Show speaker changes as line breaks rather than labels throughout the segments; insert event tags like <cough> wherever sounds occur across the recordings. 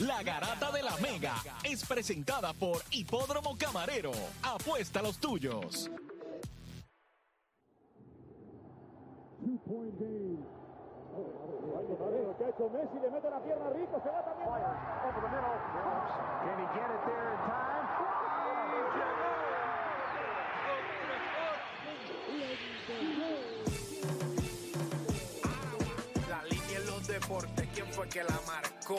La Garata de la Mega es presentada por Hipódromo Camarero. Apuesta a los tuyos.
Messi le mete la pierna rico, se va también. Can he get it there in time?
La línea en los deportes, ¿quién fue que la marcó?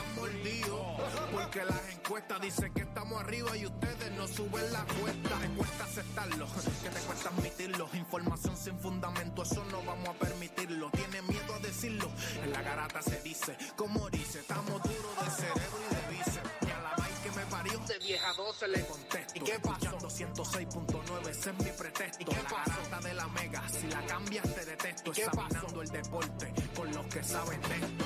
porque las encuestas dicen que estamos arriba y ustedes no suben la cuesta, te cuesta aceptarlo, que te cuesta admitirlo, información sin fundamento, eso no vamos a permitirlo, tiene miedo a decirlo, en la garata se dice, como dice, estamos duros de cerebro y de bíceps, y a la vaina que me parió, de vieja 12 le contesto, ¿y qué pasó? 206.9, ese es mi pretexto, ¿y qué la garata de la mega, si la cambias te detesto, ¿Y qué examinando el deporte con los que saben de esto.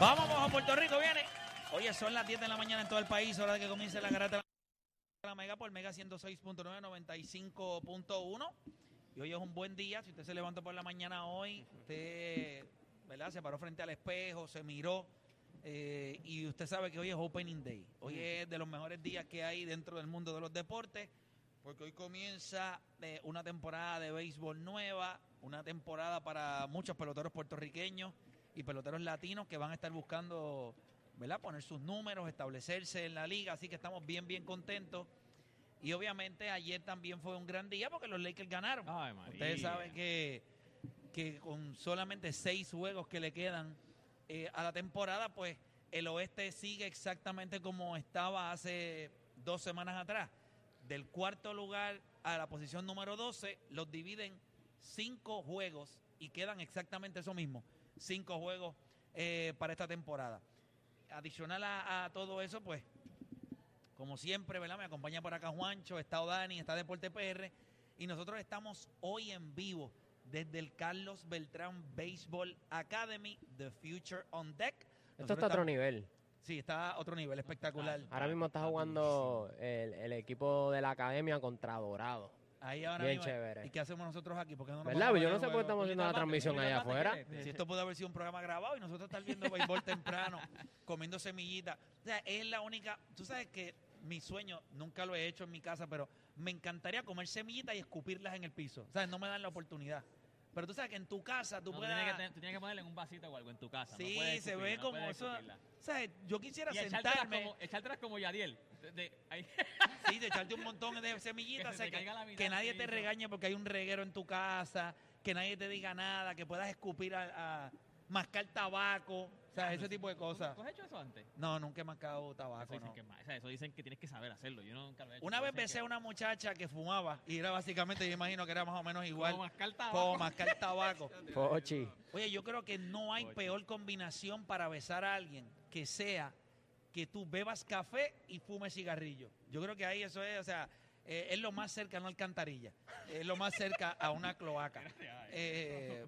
Vamos, vamos a Puerto Rico, viene. Oye, son las 10 de la mañana en todo el país, hora de que comience la garata de la Mega por Mega 106.9, 95.1. Y hoy es un buen día, si usted se levantó por la mañana hoy, usted, ¿verdad? Se paró frente al espejo, se miró, eh, y usted sabe que hoy es Opening Day. Hoy es de los mejores días que hay dentro del mundo de los deportes, porque hoy comienza eh, una temporada de béisbol nueva, una temporada para muchos peloteros puertorriqueños y peloteros latinos que van a estar buscando, ¿verdad? Poner sus números, establecerse en la liga, así que estamos bien, bien contentos. Y obviamente ayer también fue un gran día porque los Lakers ganaron.
Ay.
Ustedes saben que, que con solamente seis juegos que le quedan eh, a la temporada, pues el oeste sigue exactamente como estaba hace dos semanas atrás. Del cuarto lugar a la posición número 12, los dividen cinco juegos y quedan exactamente eso mismo, cinco juegos eh, para esta temporada. Adicional a, a todo eso, pues, como siempre, ¿verdad? Me acompaña por acá Juancho, está Dani, está Deporte PR, y nosotros estamos hoy en vivo desde el Carlos Beltrán Baseball Academy, The Future on Deck.
Esto está a otro nivel.
Sí, está a otro nivel, espectacular.
Ahora mismo está jugando el, el equipo de la academia contra Dorado.
Ahí ahora
Bien
mismo.
chévere.
¿Y qué hacemos nosotros aquí? Porque no nos
¿Verdad?
vamos a
Yo no sé por qué
juego?
estamos haciendo la transmisión allá afuera.
Si esto pudo haber sido un programa grabado y nosotros estar viendo béisbol temprano, <laughs> comiendo semillitas. O sea, es la única. Tú sabes que mi sueño, nunca lo he hecho en mi casa, pero me encantaría comer semillitas y escupirlas en el piso. O sea, no me dan la oportunidad. Pero tú sabes que en tu casa tú
No, tú
puedes.
te- tú tienes que ponerle en un vasito o algo en tu casa. no
Sí,
puedes
se ve como eso. sea, yo quisiera
Y
sentarme.
como, echártelas como Yadiel. De- de- ahí.
Sí, de echarte un montón de <laughs> semillitas,
Que
nadie te regañe porque hay un reguero en tu casa, que nadie te diga nada, que puedas escupir a, a mascar tabaco, o sea, ese tipo de
¿Tú-
cosas.
¿Tú has hecho eso antes?
No, nunca he mascado
Eso
tabaco,
dicen,
no.
que, o sea, eso dicen que tienes que saber hacerlo. Yo nunca lo he hecho.
Una vez
dicen
besé a
que-
una muchacha que fumaba y era básicamente, yo imagino que era más o menos igual,
Como mascar tabaco.
como mascar <laughs> tabaco.
Pochi.
Oye, yo creo que no hay peor combinación para besar a alguien que sea que tú bebas café y fumes cigarrillo. Yo creo que ahí eso es, o sea, eh, es lo más cerca a una alcantarilla, es lo más cerca a una cloaca. <laughs> Eh,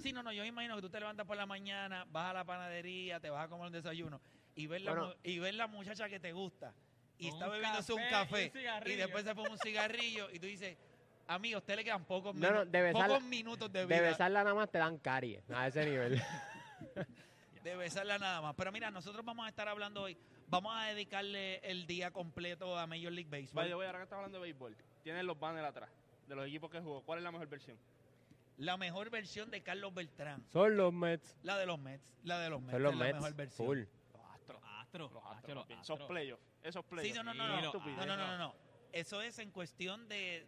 sí, no, no, yo me imagino que tú te levantas por la mañana, vas a la panadería, te vas a comer un desayuno y ves la,
Bueno.
mu- y ves la muchacha que te gusta y está bebiéndose un
café y
después se fuma un cigarrillo y tú dices, amigo, a usted le quedan pocos,
No, no, de besar-
pocos minutos de vida.
De besarla nada más te dan caries a ese nivel. <laughs>
de besarla nada más. Pero mira, nosotros vamos a estar hablando hoy. Vamos a dedicarle el día completo a Major League Baseball.
Vaya, voy, ahora que estás hablando de béisbol, tienes los banners atrás de los equipos que jugó. ¿Cuál es la mejor versión?
La mejor versión de Carlos Beltrán.
Son los Mets.
La de los Mets. La de los Mets.
Son los
es la
Mets.
mejor versión.
Full.
Los Astros.
Astro.
Los
Astro,
Astros.
los
papi. Esos
Astros.
playoffs. Esos playoffs.
Sí, no, no, no, no.
los
No, no, no, no, no. Eso es en cuestión de,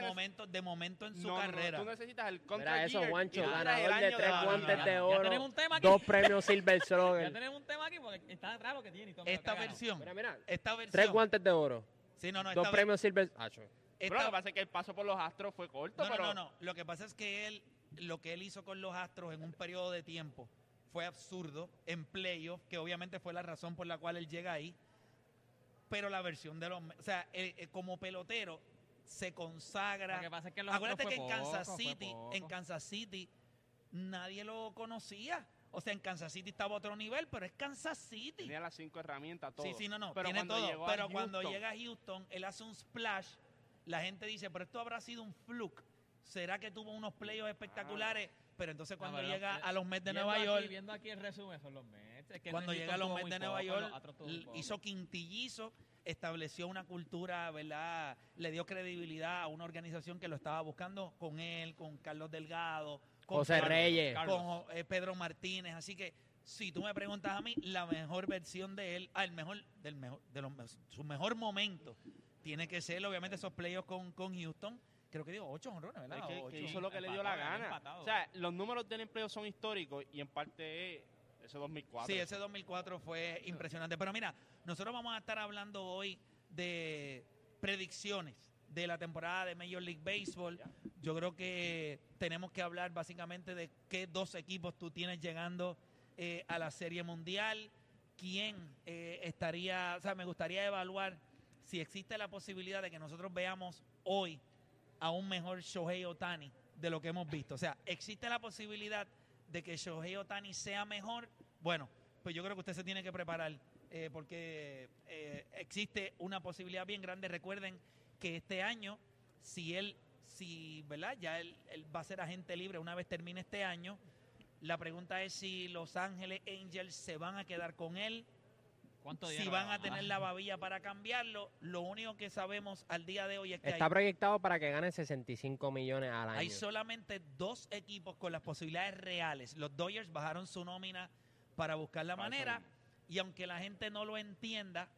momento, de momento en su
No, no, no,
carrera.
tú necesitas el
Mira
contract
eso, Juancho, ganador de tres guantes de
Ya
oro,
tenemos un tema aquí.
dos premios Silver <laughs>
Ya
Slugger.
tenemos un tema aquí porque está atrás lo que tiene y todo. lo que
esta versión,
Mira, mira.
esta versión.
Tres guantes de oro,
Sí, no, no,
dos
esta, ve-
premios Silver Acho.
Lo que pasa es que el paso por los Astros fue corto,
no, no,
pero...
no, no. Lo que pasa es que él, lo que él hizo con los Astros en un periodo de tiempo fue absurdo en playoff, que obviamente fue la razón por la cual él llega ahí. Pero la versión de los, o sea, eh, eh, como pelotero se consagra.
Lo que pasa es que los
Acuérdate
Astros
que en Kansas City, en. Kansas City nadie lo conocía. O sea, en Kansas City estaba a otro nivel, pero es Kansas City.
Tenía las cinco herramientas, todo.
Sí, sí, no, no,
Pero
tiene
cuando
todo.
llegó a
Pero cuando llega a Houston, él hace un splash. La gente dice, pero esto habrá sido un fluke. ¿Será que tuvo unos playoffs espectaculares? Pero entonces cuando
No, pero
llega
lo-
a los Mets de Nueva
aquí-
York,
Viendo aquí el resumen, son los Mets. Es que
cuando llega a los Mets de Nueva
poco,
York, hizo quintillizo, estableció una cultura, ¿verdad? Le dio credibilidad a una organización que lo estaba buscando con él, con Carlos Delgado, con
José
Carlos-
Reyes.
con eh, Pedro Martínez. Así que si tú me preguntas a mí, la mejor versión de él, ah, el mejor, del mejor, de los, su mejor momento, tiene que ser obviamente esos playoffs con, con Houston. Creo que digo ocho honrones, ¿verdad?
Es que,
Ocho.
que hizo lo que le dio la gana.
empatado.
O sea, los números del empleo son históricos y en parte es ese 2004.
Sí, ese 2004 fue impresionante. Pero mira, nosotros vamos a estar hablando hoy de predicciones de la temporada de Major League Baseball. Yo creo que tenemos que hablar básicamente de qué dos equipos tú tienes llegando eh, a la Serie Mundial, quién eh, estaría, o sea, me gustaría evaluar si existe la posibilidad de que nosotros veamos hoy a un mejor Shohei Otani de lo que hemos visto. O sea, existe la posibilidad de que Shohei Otani sea mejor. Bueno, pues yo creo que usted se tiene que preparar eh, porque eh, existe una posibilidad bien grande. Recuerden que este año, si él, si, ¿verdad? Ya él, él va a ser agente libre una vez termine este año. La pregunta es si Los Ángeles Angels se van a quedar con él,
¿Cuánto
si van a tener la babilla para cambiarlo. Lo único que sabemos al día de hoy es que
Está
hay,
proyectado para que gane 65 millones al año.
hay solamente dos equipos con las posibilidades reales. Los Dodgers bajaron su nómina para buscar la manera y aunque la gente no lo entienda,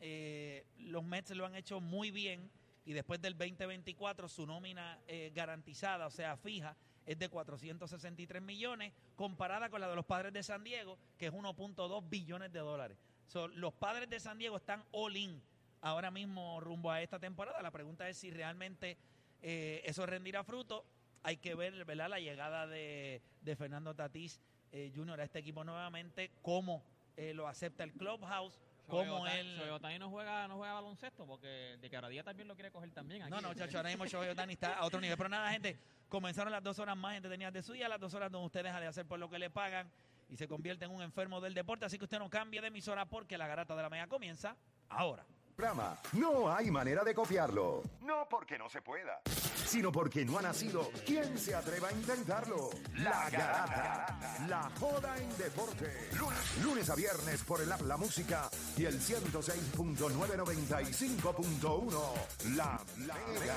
eh, los Mets lo han hecho muy bien y después del 2024 su nómina eh, garantizada, o sea, fija, es de 463 millones comparada con la de los padres de San Diego, que es 1.2 billones de dólares. So, los padres de San Diego están all in ahora mismo rumbo a esta temporada. La pregunta es si realmente eh, eso rendirá fruto. Hay que ver ¿verdad? la llegada de, de Fernando Tatís eh, Jr. a este equipo nuevamente, cómo eh, lo acepta el clubhouse,
Ohtani-
él...
Shohei no juega, no juega baloncesto porque de Quebradilla también lo quiere coger también. Aquí.
No, no, chacho, ahora mismo Shohei está a otro nivel. Pero nada, gente, comenzaron las dos horas más entretenidas de suya, las dos horas donde usted deja de hacer por lo que le pagan y se convierte en un enfermo del deporte. Así que usted no cambie de emisora porque la garata de la mega comienza ahora.
programa. No hay manera de copiarlo. No porque no se pueda, sino porque no ha nacido. ¿Quién se atreva a intentarlo? La Garata. La joda en deporte. Lunes, lunes a viernes por el app La Música y el 106.995.1. La Mega.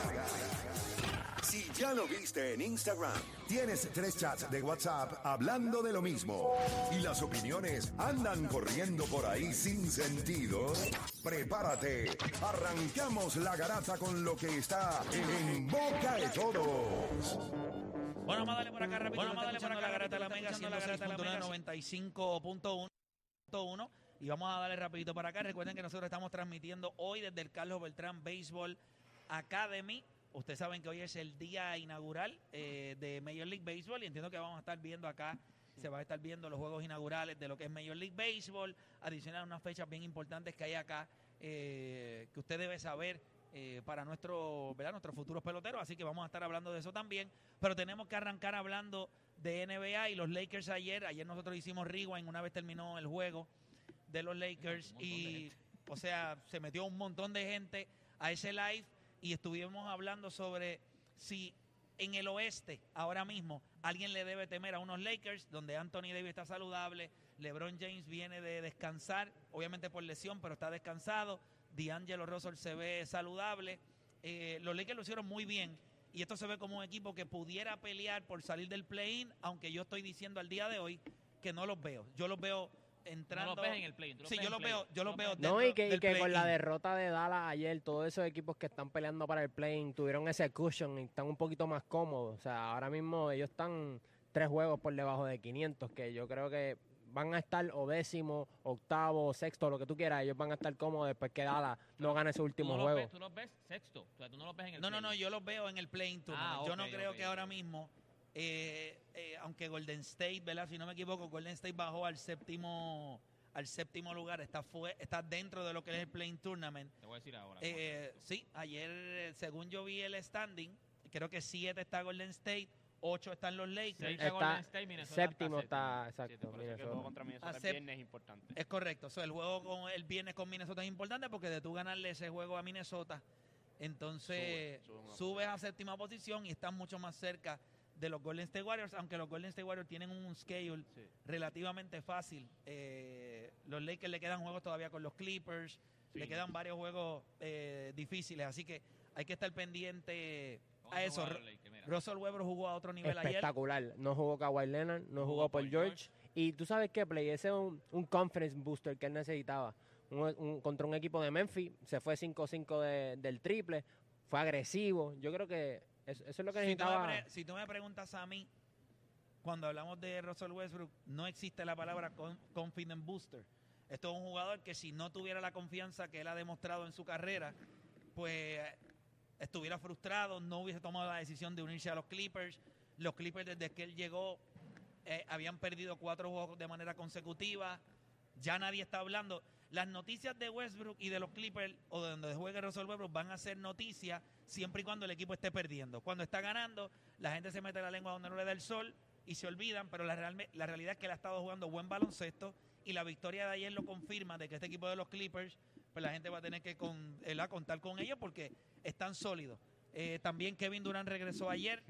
Si ya lo viste en Instagram, tienes tres chats de WhatsApp hablando de lo mismo y las opiniones andan corriendo por ahí sin sentido, prepárate. Arrancamos la garata con lo que está en boca de todos.
Bueno, vamos a darle por acá rápido. Bueno, vamos a darle por acá la garata de la mega 106.995.1 y vamos a darle rapidito para acá. Recuerden que nosotros estamos transmitiendo hoy desde el Carlos Beltrán Baseball Academy. Ustedes saben que hoy es el día inaugural eh, de Major League Baseball y entiendo que vamos a estar viendo acá, se va a estar viendo los juegos inaugurales de lo que es Major League Baseball, adicional a unas fechas bien importantes que hay acá eh, que usted debe saber eh, para nuestro, ¿verdad? nuestros futuros peloteros, así que vamos a estar hablando de eso también, pero tenemos que arrancar hablando de NBA y los Lakers ayer, ayer nosotros hicimos rewind una vez terminó el juego de los Lakers y, o sea, se metió un montón de gente a ese live y estuvimos hablando sobre si en el oeste ahora mismo alguien le debe temer a unos Lakers donde Anthony Davis está saludable, LeBron James viene de descansar, obviamente por lesión, pero está descansado. D'Angelo Russell se ve saludable. Eh, los Lakers lo hicieron muy bien y esto se ve como un equipo que pudiera pelear por salir del play-in, aunque yo estoy diciendo al día de hoy que no los veo. Yo los veo entrando.
No los ves en el los
Sí, yo los veo, yo los veo
No, y que, y
del
que con la derrota de Dallas ayer, todos esos equipos que están peleando para el play tuvieron ese cushion y están un poquito más cómodos. O sea, ahora mismo ellos están tres juegos por debajo de 500, que yo creo que van a estar o décimo, octavo, sexto, lo que tú quieras. Ellos van a estar cómodos después que Dallas no gane ese
tú
último
no los
juego.
ves- tú los ves sexto. O sea, tú no los ves en el
No, no, no, yo los veo en el play-in tournament.
Ah,
yo no creo que ahora mismo, eh, eh, aunque Golden State, ¿verdad? Si no me equivoco, Golden State bajó al séptimo al séptimo lugar, está fue, está dentro de lo que es el play-in tournament.
Te voy a decir ahora.
Eh, sí, ayer, eh, según yo vi el standing, creo que siete está Golden State, ocho están los Lakers.
Está
Golden State, Minnesota
séptimo
está
está,
Sí,
exacto.
por eso es que el juego
Minnesota.
contra Minnesota el viernes es importante.
Es correcto. O sea, el juego con el viernes con Minnesota es importante porque de tú ganarle ese juego a Minnesota, entonces
Sube,
subes a séptima posición y estás mucho más cerca de los Golden State Warriors, aunque los Golden State Warriors tienen un schedule
Sí.
relativamente fácil. Eh, los Lakers le quedan juegos todavía con los Clippers, le
Sí.
quedan varios juegos eh, difíciles, así que hay que estar pendiente
¿Cómo
a eso. Russell Weber jugó a otro nivel ayer.
Espectacular. No jugó Kawhi Leonard, no jugó, Paul George. Y tú sabes qué, Play, ese es un, un conference booster que él necesitaba. Un- un- contra un equipo de Memphis, se fue 5-5 de- del triple, fue agresivo. Yo creo que eso, eso es lo que
Si tú, me
necesitaba.
si tú me preguntas a mí, cuando hablamos de Russell Westbrook, no existe la palabra con- confident booster. Esto es un jugador que si no tuviera la confianza que él ha demostrado en su carrera, pues estuviera frustrado, no hubiese tomado la decisión de unirse a los Clippers. Los Clippers desde que él llegó eh, habían perdido cuatro juegos de manera consecutiva. Ya nadie está hablando. Las noticias de Westbrook y de los Clippers o de donde juegue Russell Westbrook van a ser noticias siempre y cuando el equipo esté perdiendo. Cuando está ganando, la gente se mete la lengua donde no le da el sol y se olvidan, pero la, realme- la realidad es que él ha estado jugando buen baloncesto y la victoria de ayer lo confirma de que este equipo de los Clippers, pues la gente va a tener que con, eh, contar con ellos porque están sólidos. Eh, también Kevin Durant regresó ayer,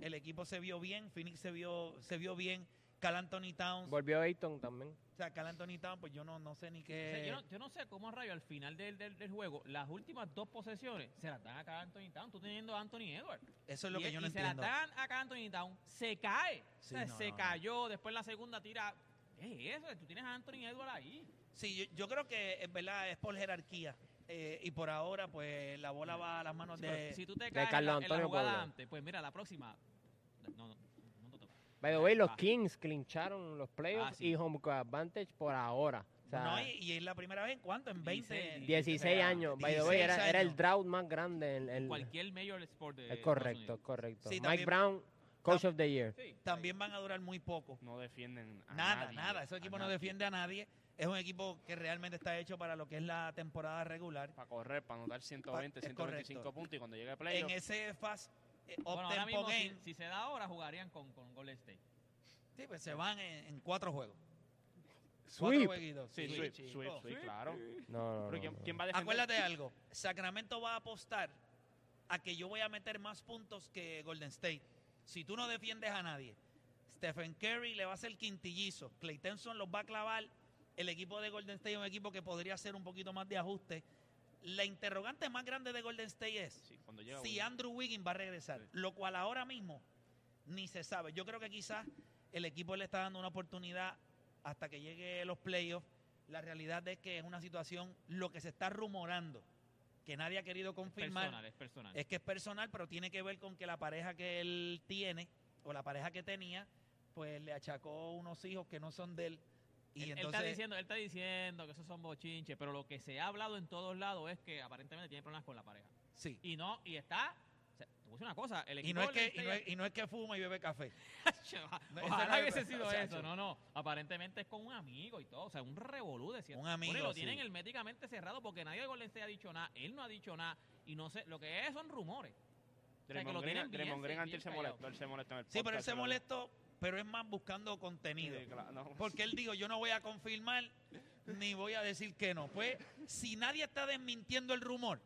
el equipo se vio bien, Phoenix se vio, se vio bien, Cal Anthony Towns,
Volvió Ayton también.
o sea, Cal Anthony Towns, pues yo no, no sé ni
O sea,
qué...
yo, no, yo no sé cómo rayo al final del, del, del juego, las últimas dos posesiones se las dan acá a Anthony Town. Tú teniendo a Anthony Edwards.
Eso es lo
y,
que yo no
y se las
entiendo.
dan acá a Anthony Town, se cae.
Sí,
O sea,
no,
se cayó, después la segunda tira. ¿Qué es eso? Tú tienes a Anthony Edwards ahí.
Sí, yo, yo creo que es verdad, es por jerarquía. Eh, y por ahora, pues la bola va a las manos
Sí,
de.
si tú te caes en
Carlos
la, en la jugada
Pueblo.
antes, pues mira, la próxima. No, no.
By the way, los
Ah.
Kings clincharon los playoffs
Ah, sí.
y home court advantage por ahora. O sea,
no, y, y es la primera vez en cuánto? En 20.
16,
16 años. By the way,
16
era, era el drought más grande. En, en-
Cualquier major sport de.
es correcto, es correcto.
Sí,
Mike
también-
Brown, Coach of the Year.
Sí.
También van a durar muy poco.
No defienden a
Nada,
nadie,
nada. Ese equipo no defiende a nadie. Es un equipo que realmente está hecho para lo que es la temporada regular.
Para correr, para anotar 120,
es
125
correcto.
puntos y cuando llegue el
En
playoff,
ese fast eh,
Bueno, ahora mismo, si,
game,
si se da ahora, jugarían con, con Golden State.
sí, pues se van en, en cuatro juegos.
Sweep.
Cuatro
sí,
Sí,
sweep,
chico.
sweep, sweep, claro.
No, no,
Pero
no,
¿quién,
no.
quién va a?
Acuérdate algo. Sacramento va a apostar a que yo voy a meter más puntos que Golden State. Si tú no defiendes a nadie, Stephen Curry le va a hacer quintillizo. Clay Thompson los va a clavar. El equipo de Golden State es un equipo que podría hacer un poquito más de ajuste. La interrogante más grande de Golden State es
Sí,
si. Andrew Wiggins va a regresar,
Sí.
lo cual ahora mismo ni se sabe. Yo creo que quizás el equipo le está dando una oportunidad hasta que llegue los playoffs. La realidad es que es una situación, lo que se está rumorando, que nadie ha querido confirmar,
Personal, es personal.
es que es personal, pero tiene que ver con que la pareja que él tiene, o la pareja que tenía, pues le achacó unos hijos que no son de él. Y
él, está diciendo, él está diciendo que esos son bochinches, pero lo que se ha hablado en todos lados es que aparentemente tiene problemas con la pareja.
sí.
Y no, y está. O sea, te decir una cosa, el
Y no, es que, y, no es,
State-
y no es que fuma y bebe café. No,
Ojalá hubiese
es-
sido
o sea,
eso. No, no. Aparentemente es con un amigo y todo. O sea, un revolú de cierto.
Un amigo,
Bueno, y lo
sí.
tienen herméticamente cerrado porque nadie de Golden State ha dicho nada. Él no ha dicho nada. Y no sé, lo que es son rumores. O sea, que
Draymond
lo
Green, Draymond antes se molestó, él se molestó en el
Sí, pero él
podcast,
se molestó, pero es más buscando contenido.
Sí, claro, no.
Porque él dijo, yo no voy a confirmar ni voy a decir que no. Pues, si nadie está desmintiendo el rumor,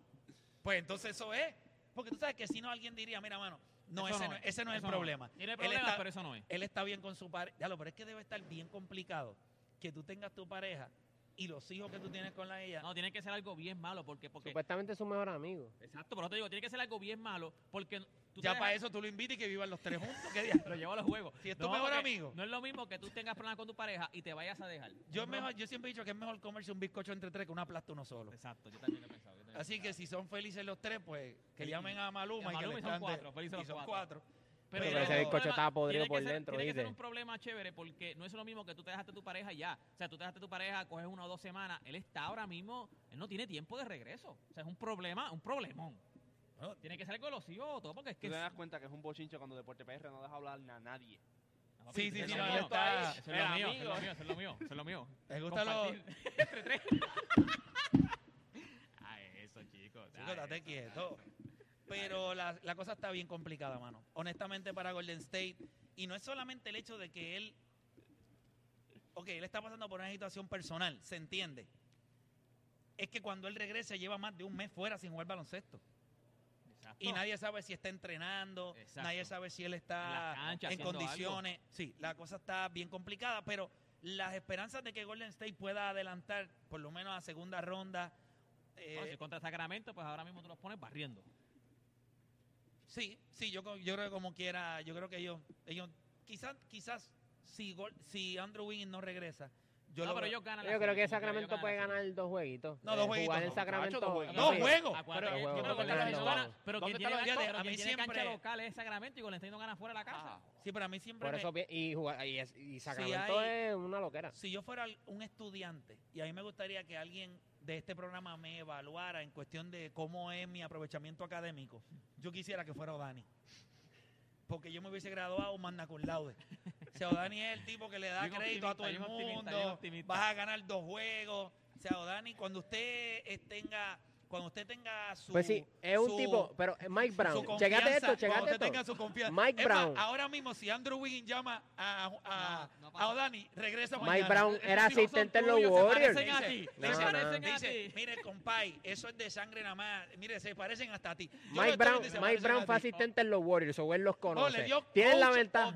pues entonces eso es. Porque tú sabes que si no alguien diría, mira, mano, no, ese
no
no,
es,
ese no es el
no
problema.
Tiene
Él
problemas,
está-
pero eso no es.
Él está bien con su lo, pero es que debe estar bien complicado que tú tengas tu pareja y los hijos que tú tienes con la ella.
No, tiene que ser algo bien malo porque... porque
Supuestamente es su mejor amigo.
Exacto, pero te digo, tiene que ser algo bien malo porque
ya para <laughs> eso tú lo invitas y que vivan los tres juntos. <laughs> ¿Qué día?
Lo llevo a los juegos.
Si es tu
No,
mejor
porque
amigo.
No es lo mismo que tú tengas problemas con tu pareja y te vayas a dejar.
Yo,
No,
mejor, yo siempre he dicho que es mejor comerse un bizcocho entre tres que una plasta uno solo.
Exacto, yo también lo he pensado. yo también lo he
Así que
pensado.
si son felices los tres, pues que
Sí.
llamen a Maluma,
Y a
y que
Maluma
le
y son cuatro, felices
y
los cuatro.
cuatro.
Pero,
Pero
tiene
ese
que ser un
bizcocho
problema-
estaba podrido
que
por
ser-
dentro,
Tiene que ser un problema chévere porque no es lo mismo que tú te dejaste tu pareja ya. O sea, tú te dejaste tu pareja, coges una o dos semanas. Él está ahora mismo, él no tiene tiempo de regreso. O sea, es un problema, un problemón. Tiene que ser algo explosivo o todo porque es
Tú
que...
te das cuenta que es un bochinche cuando Deporte PR no deja hablar a nadie.
No, papi,
Sí, sí, sí,
es
no, está.
Eso es lo mío, eso es lo mío, eso es lo mío.
¿Te gusta lo- <laughs>
entre tres. <laughs> Ah, eso, chicos.
Chico,
ah,
date
eso,
quieto. Pero la, la cosa está bien complicada, mano. Honestamente, para Golden State. Y no es solamente el hecho de que él. Ok, él está pasando por una situación personal, se entiende. Es que cuando él regrese lleva más de un mes fuera sin jugar baloncesto. Y nadie sabe si está entrenando,
Exacto.
nadie sabe si él está en condiciones. Sí, la cosa está bien complicada, pero las esperanzas de que Golden State pueda adelantar por lo menos a segunda ronda. eh,
No, si contra Sacramento, pues ahora mismo tú los pones barriendo.
Sí, sí, yo, yo creo que como quiera, yo creo que ellos, ellos quizás, quizás si, si Andrew Wiggins no regresa, yo
no,
lo
pero ellos ganan
Yo creo
serie,
que Sacramento puede ganar dos jueguitos.
No, dos
Eh,
jueguitos
Jugar en
no.
Sacramento.
Dos jueguitos.
no,
¡Dos
sí.
juegos!
Pero
que-
juego,
yo creo que
juego,
Sacramento
juego.
gana, pero
¿Dónde
quien
está la
tiene,
A mí
tiene cancha
siempre-
local es Sacramento y Golden State no gana fuera de la casa.
Ah,
Sí, pero a mí siempre
Por
me-
eso, pi- y, jugar, y, es- y Sacramento
hay-
es una loquera.
si yo fuera un estudiante y a mí me gustaría que alguien de este programa me evaluara en cuestión de cómo es mi aprovechamiento académico, yo quisiera que fuera Odani. Porque yo me hubiese graduado magna cum laude. O sea, Odani es el tipo que le da crédito a todo el
optimista,
mundo.
optimista.
Vas a ganar dos juegos. O sea, Odani, cuando usted tenga, cuando usted tenga su.
Pues sí, es un
su-
tipo, pero eh, Mike Brown, checate esto,
cuando
checate
usted
esto.
tenga su confianza.
Mike
Es más,
Brown.
ahora mismo, si Andrew Wiggins llama a, a,
No, no
a
pasa.
Odani, regresa
Mike
mañana.
Brown
Esos
era asistente en los
tuyos, se
Warriors.
parecen a
Dice-
ti.
No,
Se
no, no.
parecen a ti.
mire, compay, eso es de sangre nada más. Mire, se parecen hasta a ti. Yo
Mike Brown, Mike Brown fue asistente en los Warriors, o él los conoce. Tienen la ventaja.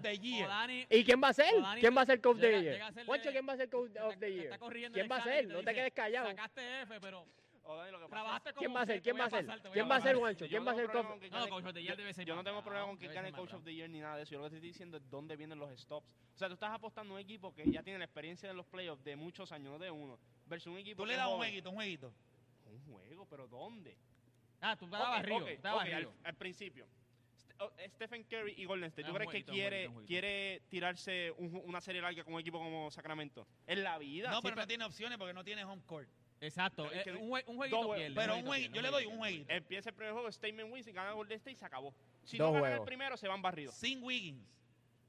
¿Y quién va a ser? ¿Quién va a ser coach de year? ¿quién va a ser coach of the year? ¿Quién va a ser? No te quedes callado.
Sacaste F, pero
O Dani, lo que pasa
trabajaste como
¿Quién va a ser? ¿Quién va a ser? ¿Quién va a ser. Juancho?
Yo
¿Quién
no
va a
tengo
ser
problema
coach?
con que
No,
gane-
Coach of the Year debe ser
Yo no tengo problema con que gane Coach of the Year ni nada de eso. Yo lo que te estoy diciendo es dónde vienen los stops. O sea, tú estás apostando a un equipo que ya tiene la experiencia en los playoffs de muchos años, no de uno, versus un equipo
Tú le das un jueguito, un jueguito.
Un juego, pero ¿dónde?
Ah, tú estabas barrio,
ok,
estabas
ok,
barrio.
al, al principio. Oh, Stephen Curry y Golden State, ¿tú crees que quiere,
jueguito, un jueguito.
quiere tirarse un una serie larga con un equipo como Sacramento? En la vida.
No, pero no tiene opciones porque no tiene home court.
Exacto,
Es
eh,
que
un, jue- un
dos
jueguito
juegos.
pierde.
Pero un
jueguito
jueguito,
pierde,
yo le doy un jueguito.
Empieza el primer juego, Statement wins y gana Golden State y se acabó. Si
Dos
no ganan el
juegos.
primero, se van barridos.
Sin Wiggins.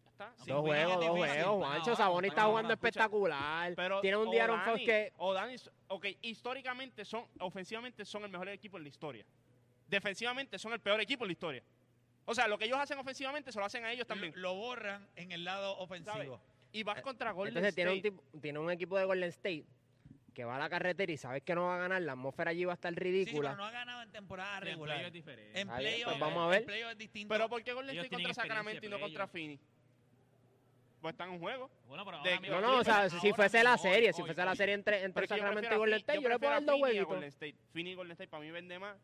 Ya está.
Sí,
Dos
Wiggins
juegos,
es
dos
difícil.
juegos. Juancho está jugando
escucha.
espectacular.
Pero
Tiene un Diaron Fox
O'Dani-
que...
O'Dani, ok, históricamente son, ofensivamente son el mejor equipo en la historia. Defensivamente son el peor equipo en la historia. O sea, lo que ellos hacen ofensivamente se lo hacen a ellos también.
Lo, lo borran en el lado ofensivo.
Y vas contra Golden
Entonces tiene un,
State.
tipo- tiene un equipo de Golden State que va a la carretera y sabes que no va a ganar, la atmósfera allí va a estar
Sí,
ridícula.
pero no ha ganado en temporada
Sí, en
regular.
playoff es diferente.
En playoff
pues vamos a ver.
en playoff es distinto.
Pero ¿por qué Golden State contra Sacramento y no
de
contra. Phoenix? Pues están en juego.
Bueno, pero
De-
ahora mismo-
No, no, o sea,
ahora
si fuese la
hoy,
serie, si
hoy,
fuese la
hoy.
serie entre, entre
yo
Sacramento y Golden State, yo le puedo dar
a
dos
State. Phoenix y Golden State para mí vende más.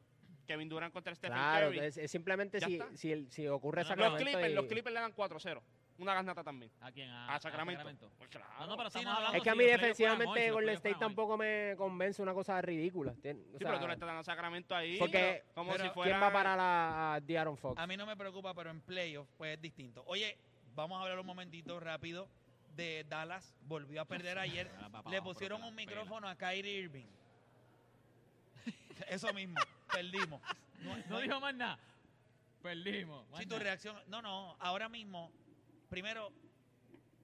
Kevin Durant contra Stephen
Claro,
Curry.
es, es simplemente si, si, si ocurre
No, no,
los
Sacramento
Clippers,
y-
los Clippers le dan 4-0. Una ganata también.
¿A quién? A,
A Sacramento. Pues claro.
No, no, pero
Sí,
hablando
Es que a mí defensivamente Golden State tampoco me convence una cosa ridícula.
Sí, pero tú le estás dando a Sacramento ahí.
Porque-
como
pero
si fuera.
¿Quién va a parar a, De'Aaron Fox?
A mí no me preocupa, pero en playoff pues es distinto. Oye, vamos a hablar un momentito rápido de Dallas. Volvió a perder ayer. Le pusieron un micrófono a Kyrie Irving. <laughs> Eso mismo, perdimos. <laughs> No,
dijo más nada. Perdimos.
Si tu reacción, no, no, ahora mismo, primero,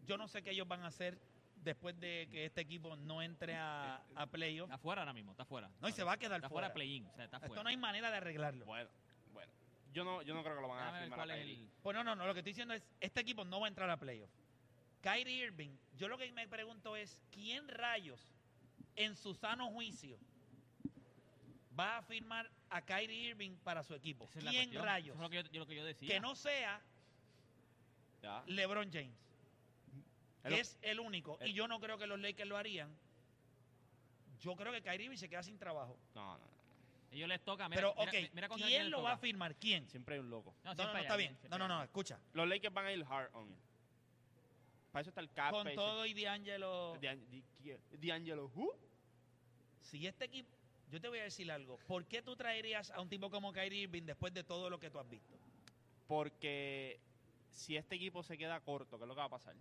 yo no sé qué ellos van a hacer después de que este equipo no entre a, a playoff.
Está fuera ahora mismo, está fuera.
No, y se va a quedar
Está
fuera.
fuera play-in, o sea, está
Esto
fuera.
no hay manera de arreglarlo.
Bueno, bueno. Yo no, yo no creo que lo van a
Déjame
firmar
cuál
a
es
Kyrie.
el...
Pues no, no, no, lo que estoy diciendo es, este equipo no va a entrar a playoff. Kyrie Irving, yo lo que me pregunto es, ¿quién rayos en su sano juicio va a firmar a Kyrie Irving para su equipo?
Esa
¿Quién rayos?
Eso es lo que yo, yo- lo que yo decía.
Que no sea
Ya.
LeBron James.
Es
que
lo-
es el único, y yo no creo que los Lakers lo harían, yo creo que Kyrie Irving se queda sin trabajo.
No, no, no.
Ellos les toca. Mira,
Pero,
mira-
ok,
mira contra
¿quién
les
lo va a firmar? ¿Quién?
Siempre hay un loco.
No,
No, no, está bien. No, no, no, escucha.
Los Lakers van a ir hard on it. Para eso está el cap.
Con todo y D'Angelo,
D'Angelo, who?
si este equipo, yo te voy a decir algo, ¿por qué tú traerías a un tipo como Kyrie Irving después de todo lo que tú has visto?
Porque si este equipo se queda corto, ¿qué es lo que va a pasar?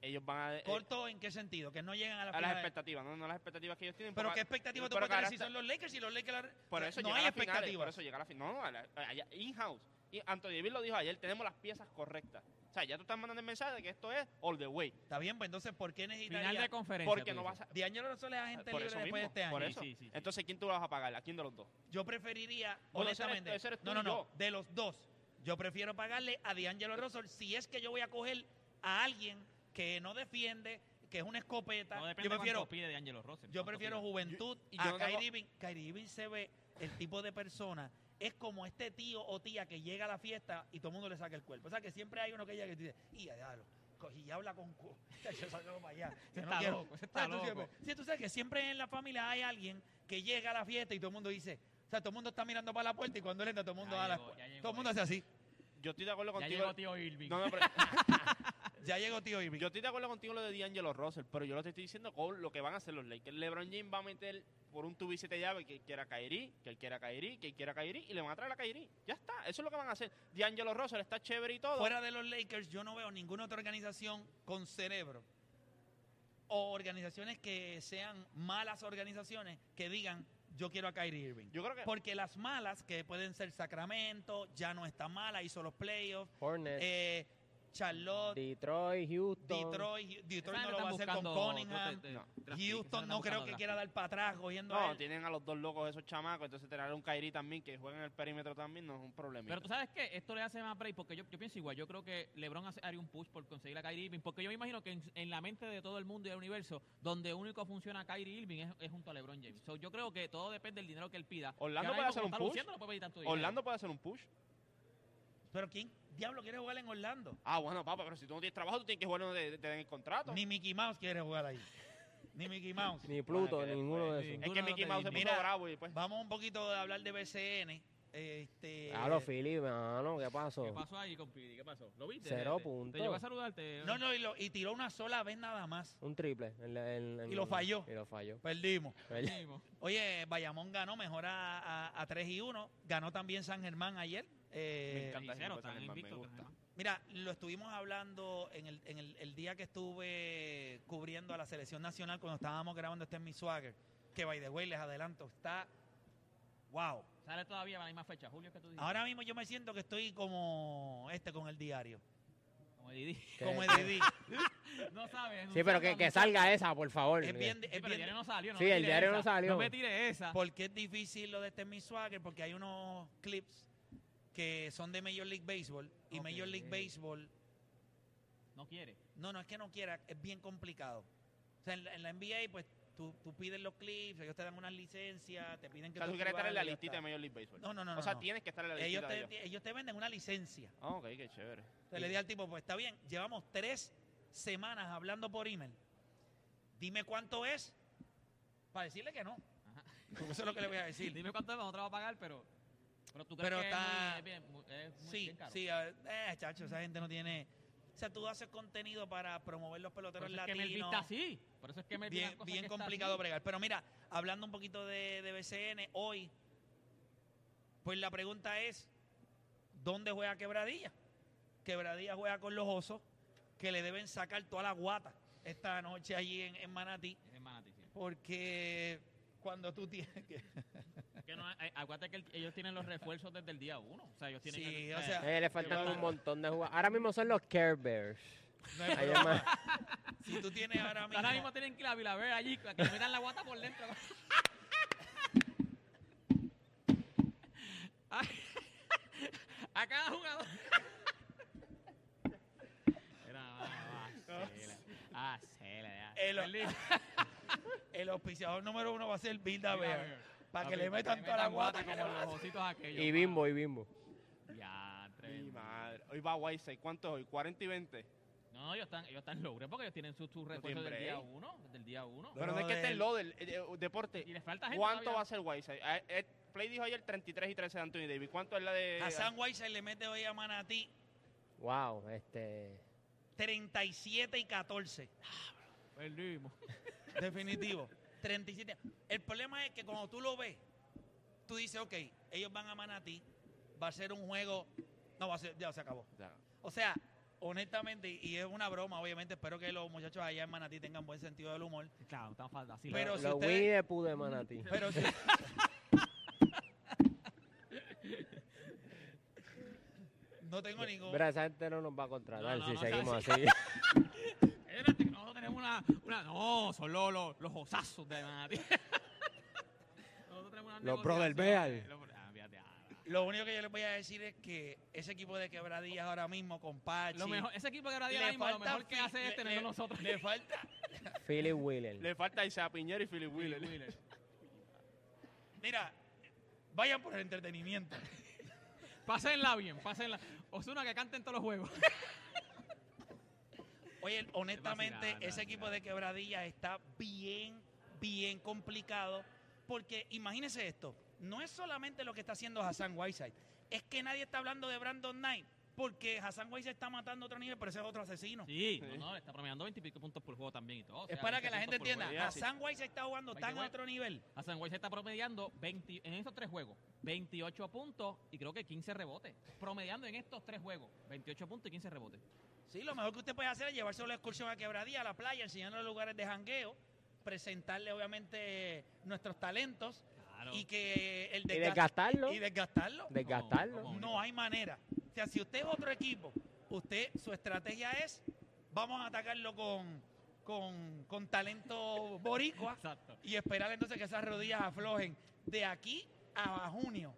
Ellos van a... eh,
¿Corto en qué sentido? Que no llegan a la
a las
final.
expectativas, no, no las expectativas que ellos tienen.
Pero ¿qué expectativa tú puedes
que
tener si son los Lakers y los Lakers la-
Por
o sea,
eso
no
llega
hay
finales,
expectativas?
por eso llega a la final. No, allá, in-house. Y Anthony Davis lo dijo ayer, tenemos las piezas correctas. O sea, ya tú estás mandando el mensaje de que esto es all the way.
Está bien, pues entonces ¿por qué
Final
necesitaría
de conferencia.
Porque no vas a...
D'Angelo Russell es agente
Por
libre
eso
después
mismo,
de este año?
por eso.
sí, sí, sí.
Entonces, ¿quién tú vas a pagar? ¿A quién de los dos?
Yo preferiría,
Bueno, ese eres-
honestamente,
ese eres tú
no, no, no,
yo.
de los dos, yo prefiero pagarle a D'Angelo Russell si es que yo voy a coger a alguien que no defiende, que es una escopeta.
No depende
yo prefiero,
pide de Angelo Russell.
yo prefiero
pide.
juventud
Y- y yo
a
no tengo-
Kyrie Irving. Kyrie Irving se ve el tipo de persona, es como este tío o tía que llega a la fiesta y todo el mundo le saca el cuerpo. O sea, que siempre hay uno que llega y dice, y ya, diablo, y ya habla con... <laughs> Yo salgo para allá. Yo no
está
quiero".
loco, ese
O sea,
está
tú
loco.
siempre- Sí, tú sabes que siempre en la familia hay alguien que llega a la fiesta y todo el mundo dice, sea, todo el mundo está mirando para la puerta y cuando él entra todo el mundo
Ya
va a la
llegó, ya
Todo el mundo
él.
hace así.
Yo estoy de acuerdo
Ya
contigo.
llegó tío Irving.
No, no, pero <laughs>
Ya llegó tío Irving.
yo estoy de acuerdo contigo lo de D'Angelo Russell, pero yo lo que te estoy diciendo con lo que van a hacer los Lakers. LeBron James va a meter por un tubo y siete llaves que él quiera Kyrie, que él quiera Kyrie, que él quiera Kyrie y le van a traer a Kyrie. Ya está, eso es lo que van a hacer. D'Angelo Russell está chévere y todo.
Fuera de los Lakers, yo no veo ninguna otra organización con cerebro o organizaciones que sean malas organizaciones que digan yo quiero a Kyrie Irving.
Yo creo que
Porque las malas, que pueden ser Sacramento, ya no está mala, hizo los playoffs,
Hornets,
eh, Charlotte,
Detroit, Houston.
Detroit, Detroit no lo va a hacer con Cunningham, Houston no creo que quiera dar para atrás cogiendo a
no,
él.
tienen a los dos locos esos chamacos, entonces tener a un Kyrie también que juegue en el perímetro también no es un problema.
Pero tú sabes que esto le hace más break porque yo, yo pienso igual. Yo creo que LeBron hace- haría un push por conseguir a Kyrie Irving. Porque yo me imagino que en, en la mente de todo el mundo y del universo, donde único funciona Kyrie Irving es, es junto a LeBron James. So, yo creo que todo depende del dinero que él pida.
Orlando puede hacer un push.
luciendo, no puede pedir tanto dinero.
Orlando puede hacer un push.
Pero ¿quién diablo quiere jugar en Orlando?
Ah, bueno, papá, pero si tú no tienes trabajo, tú tienes que jugar donde te, den el contrato.
Ni Mickey Mouse quiere jugar ahí. Ni Mickey Mouse. <laughs>
Ni Pluto, ninguno de esos.
es que Mickey Mouse puso
Mira,
bravo y pues...
Vamos un poquito a hablar de BCN. Este,
los Phillies, mano, ¿qué pasó?
¿Qué pasó ahí con Pidi? ¿Qué pasó? ¿Lo viste?
Cero
¿Te- te-
puntos.
¿Te llegó a saludarte?
No, no, y, lo- y tiró una sola vez nada más.
Un triple. en la- en- en-
Y lo falló.
Y lo falló.
Perdimos. <laughs>
Mismo.
Oye, Bayamón ganó, mejor a, a, a 3 y 1. Ganó también San Germán ayer. Eh,
Me encanta. Me gusta.
Mira, lo estuvimos hablando en, el, en el, el día que estuve cubriendo a la selección nacional cuando estábamos grabando este en mi swagger. Que by the way, les adelanto, está. Wow.
Sale todavía para la misma fecha, Julio, que tú dices.
Ahora mismo yo me siento que estoy como este con el diario.
Como Didi.
¿Qué- <laughs>
Como? <laughs> Didi.
no sabes.
Sí, pero que, que salga esa, por favor.
Es bien,
Sí,
es
pero el diario no salió. No
Sí, el diario no salió.
No me tire esa.
porque es difícil lo de este en mi swagger porque hay unos clips que son de Major League Baseball y. Major League Baseball
No quiere.
No, no es que no quiera, es bien complicado. O sea, en la, en la NBA, pues tú, tú pides los clips, ellos te dan unas licencias, te piden
O
que
sea, tú quieres estar en la listita de. Major League Baseball.
No, no, no.
o sea,
no.
tienes que estar en la
ellos,
listita de
te,
ellos.
ellos te venden una licencia.
Ah, ok, qué chévere.
Entonces le di al tipo, pues está bien, llevamos tres semanas hablando por email. Dime cuánto es para decirle que no.
Ajá.
Porque eso es lo que le voy a decir. <laughs>
Dime cuánto nosotros va a pagar, pero. Pero tú crees
Pero
que
está-
es, muy, es bien, muy- es muy
Sí,
bien caro.
sí, a ver, eh, chacho, esa gente no tiene... O sea, tú haces contenido para promover los
Por
peloteros
eso es que
latinos.
está así. Por eso es que Melvin
bien, bien
que
complicado bregar. Pero mira, hablando un poquito de, de BCN, hoy, pues la pregunta es, ¿dónde juega Quebradilla? Quebradilla juega con los osos, que le deben sacar toda la guata esta noche allí en, en Manatí,
Es Manatí, sí.
porque cuando tú tienes que... <laughs>
Que no, eh, acuérdate que el- ellos tienen los refuerzos desde el día uno. O sea, ellos tienen.
Sí,
el-
o
eh,
sea,
Eh, le faltan un montón de jugadores. Ahora mismo son los Care Bears.
no hay
más-
Si tú tienes ahora mismo...
Ahora mismo tienen que ir a Vilaver allí, que le metan la guata por dentro. <laughs> a, a cada jugador. Era, va, va, cela. Ah, cela, ya.
El-
Perdí. <laughs>
El auspiciador número uno va a ser Bilda Bear. Para que le metan toda la guata.
como los ositos aquellos.
Y. Bimbo, y Bimbo.
Ya,
Mi
tremendo.
madre. Hoy va Whiteside. ¿Cuánto es hoy? ¿40 y 20?
No, No, ellos están, ellos están logros porque ellos tienen sus su refuerzos del día
break.
uno, desde el día uno.
Pero no es que esté el loader, eh, eh, deporte.
Y les falta gente
¿Cuánto
todavía.
va a ser Whiteside? Eh, eh, Play dijo ayer 33 y 13 de Anthony Davis. ¿Cuánto es la de
Hassan Whiteside le mete hoy a Manatí
Wow, este.
37 y 14.
Perdimos.
Definitivo. 37. El problema es que cuando tú lo ves, tú dices, ok, ellos van a Manatí, va a ser un juego. No, va a ser, ya se acabó.
Ya.
O sea, honestamente, y es una broma, obviamente, espero que los muchachos allá en Manatí tengan buen sentido del humor.
Claro, están falta. Así
Pero
Los
si
los
ustedes-
Winnie the Pooh de Manatí.
Pero si. <laughs> no tengo ningún.
Mira, esa gente no nos va a contratar
No, no,
si
no,
seguimos
o
así. <laughs>
Espérate, que nosotros tenemos una, una. No, son los, los, los osazos de Manatí. <laughs> Nosotros tenemos una
Los Brother. Bear.
Lo único que yo les voy a decir es que ese equipo de quebradillas ahora mismo con Pachi.
Lo mejor, ese equipo que ahora día
le
ahora mismo, lo mejor que hace es tenerlo
le-
nosotros.
Le falta. <laughs>
Philip Wheeler.
Le falta Isaiah Piñero y Philip Wheeler.
Wheeler.
Mira, vayan por el entretenimiento.
Pásenla bien, pásenla. Osuna que cante en todos los juegos. <laughs>
Oye, honestamente, ese equipo de quebradillas está bien, bien complicado. Porque imagínense esto: no es solamente lo que está haciendo Hassan Whiteside, es que nadie está hablando de Brandon Knight. Porque Hassan Whiteside está matando a otro nivel, pero ese es otro asesino.
Sí, no, no, está promediando 20 y pico puntos por juego también y todo. o
Es para
20
que la gente entienda:
juego.
Hassan Whiteside está jugando tan a otro nivel.
Hassan Whiteside está promediando 20, en estos tres juegos 28 puntos y creo que 15 rebotes. Promediando en estos tres juegos 28 puntos y 15 rebotes.
Sí, lo mejor que usted puede hacer es llevarse la excursión a Quebradía, a la playa, enseñarle los lugares de jangueo, presentarle obviamente nuestros talentos
Claro.
y que el
Y desgastarlo.
y desgastarlo.
Desgastarlo.
¿Cómo?
No hay manera. O sea, si usted es otro equipo, usted, su estrategia es, vamos a atacarlo con, con, con talento <laughs> boricua
Exacto.
y esperar entonces que esas rodillas aflojen de aquí a junio.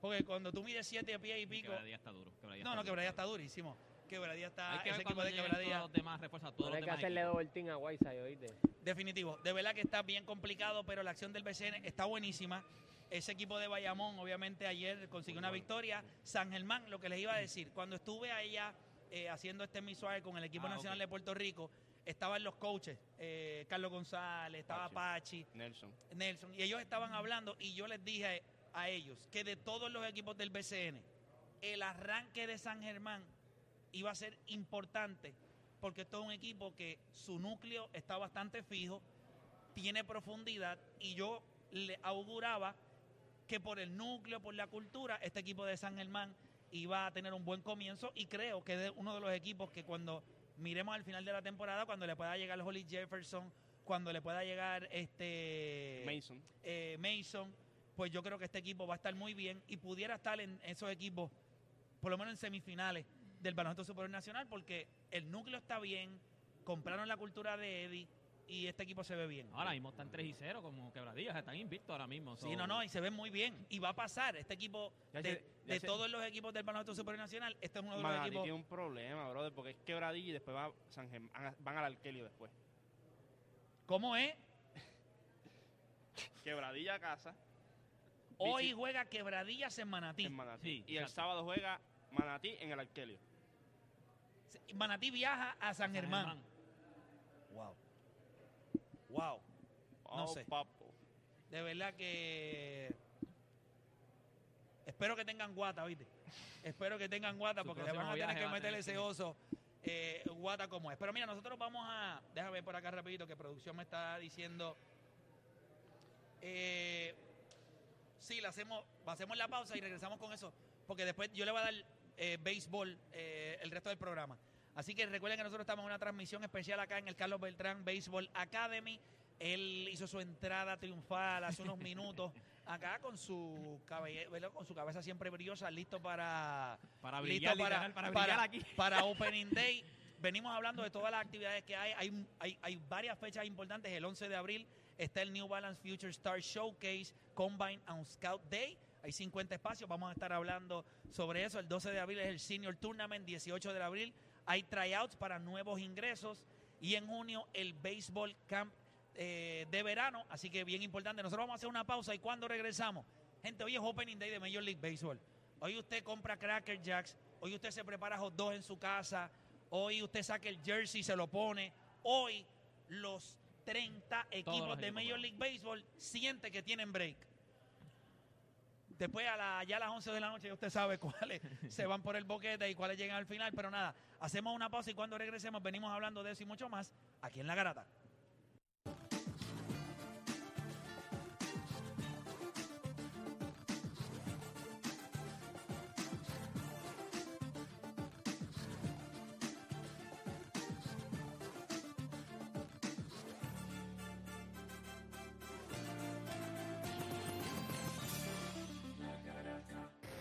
Porque cuando tú mides siete pies y pico,
Quebradilla está duro.
No,
está
no,
duro.
quebradilla está durísimo. Quebradilla está,
Hay que
ese
ver
equipo
cuando
de quebradilla,
todos los demás refuerzos, todos
No
los
hay que
demás
hacerle
equipos.
double team a Whiteside, ¿oíste?
definitivo. De verdad que está bien complicado, pero la acción del BCN está buenísima. Ese equipo de Bayamón, obviamente, ayer consiguió una victoria. San Germán, lo que les iba a decir, cuando estuve allá eh, haciendo este misual con el equipo
Ah,
nacional de Puerto Rico, estaban los coaches, eh, Carlos González, estaba Pachi,
Nelson.
Nelson, y ellos estaban hablando y yo les dije a ellos que de todos los equipos del BCN, el arranque de San Germán iba a ser importante porque esto es un equipo que su núcleo está bastante fijo, tiene profundidad y yo le auguraba que por el núcleo, por la cultura, este equipo de San Germán iba a tener un buen comienzo y creo que es uno de los equipos que cuando miremos al final de la temporada, cuando le pueda llegar Holly Jefferson, cuando le pueda llegar este
Mason.
eh, Mason, pues yo creo que este equipo va a estar muy bien y pudiera estar en esos equipos, por lo menos en semifinales del baloncesto superior nacional, porque el núcleo está bien, compraron la cultura de Eddie y este equipo se ve bien.
Ahora mismo están 3 y 0 como quebradillas, están invictos ahora mismo.
Sí,
so-
no, no, y se ve muy bien. Y va a pasar. Este equipo,
Ya
de,
ya
de
sé.
todos los equipos del baloncesto superior nacional, este es uno de los equipos.
tiene un problema, brother, porque es quebradilla y después va San Germán- van al Arkelio después.
¿Cómo es? <laughs>
Quebradilla a casa
Hoy juega Quebradillas en Manatí.
en Manatí.
Sí,
y el
exacto.
sábado juega Manatí en el Arkelio.
Manatí viaja a San Germán. Wow. Wow. No
Oh,
sé.
papo.
De verdad que. Espero que tengan guata, ¿viste? Espero que tengan guata
Su
porque le van a tener que meter ese oso eh, guata como es. Pero mira, nosotros vamos a. Déjame ver por acá rapidito que producción me está diciendo. Eh, sí, le hacemos, hacemos la pausa y regresamos con eso. Porque después yo le voy a dar eh, béisbol eh, el resto del programa. Así que recuerden que nosotros estamos en una transmisión especial acá en el Carlos Beltrán Baseball Academy. Él hizo su entrada triunfal hace unos <laughs> minutos acá con su ¿verdad? con su cabeza siempre brillosa, listo para
Para
listo
brillar,
para,
literal, para brillar
para-
aquí. <laughs>
para Opening Day. Venimos hablando de todas las actividades que hay. Hay, hay. hay varias fechas importantes. El 11 de abril está el New Balance Future Star Showcase Combine and Scout Day. Hay 50 espacios. Vamos a estar hablando sobre eso. El 12 de abril es el Senior Tournament. 18 de abril hay tryouts para nuevos ingresos. Y en junio el Baseball Camp eh, de verano. Así que bien importante. Nosotros vamos a hacer una pausa y cuando regresamos, gente, hoy es Opening Day de Major League Baseball. Hoy usted compra Cracker Jacks, hoy usted se prepara hot dogs en su casa, Hoy usted saca el jersey, se lo pone. Hoy los 30 equipos
los
de
equipos
Major. League Baseball sienten que tienen break. Después, a la, ya a las 11 de la noche, usted sabe <laughs> cuáles se van por el boquete y cuáles llegan al final. Pero nada, hacemos una pausa y cuando regresemos venimos hablando de eso y mucho más aquí en La Garata.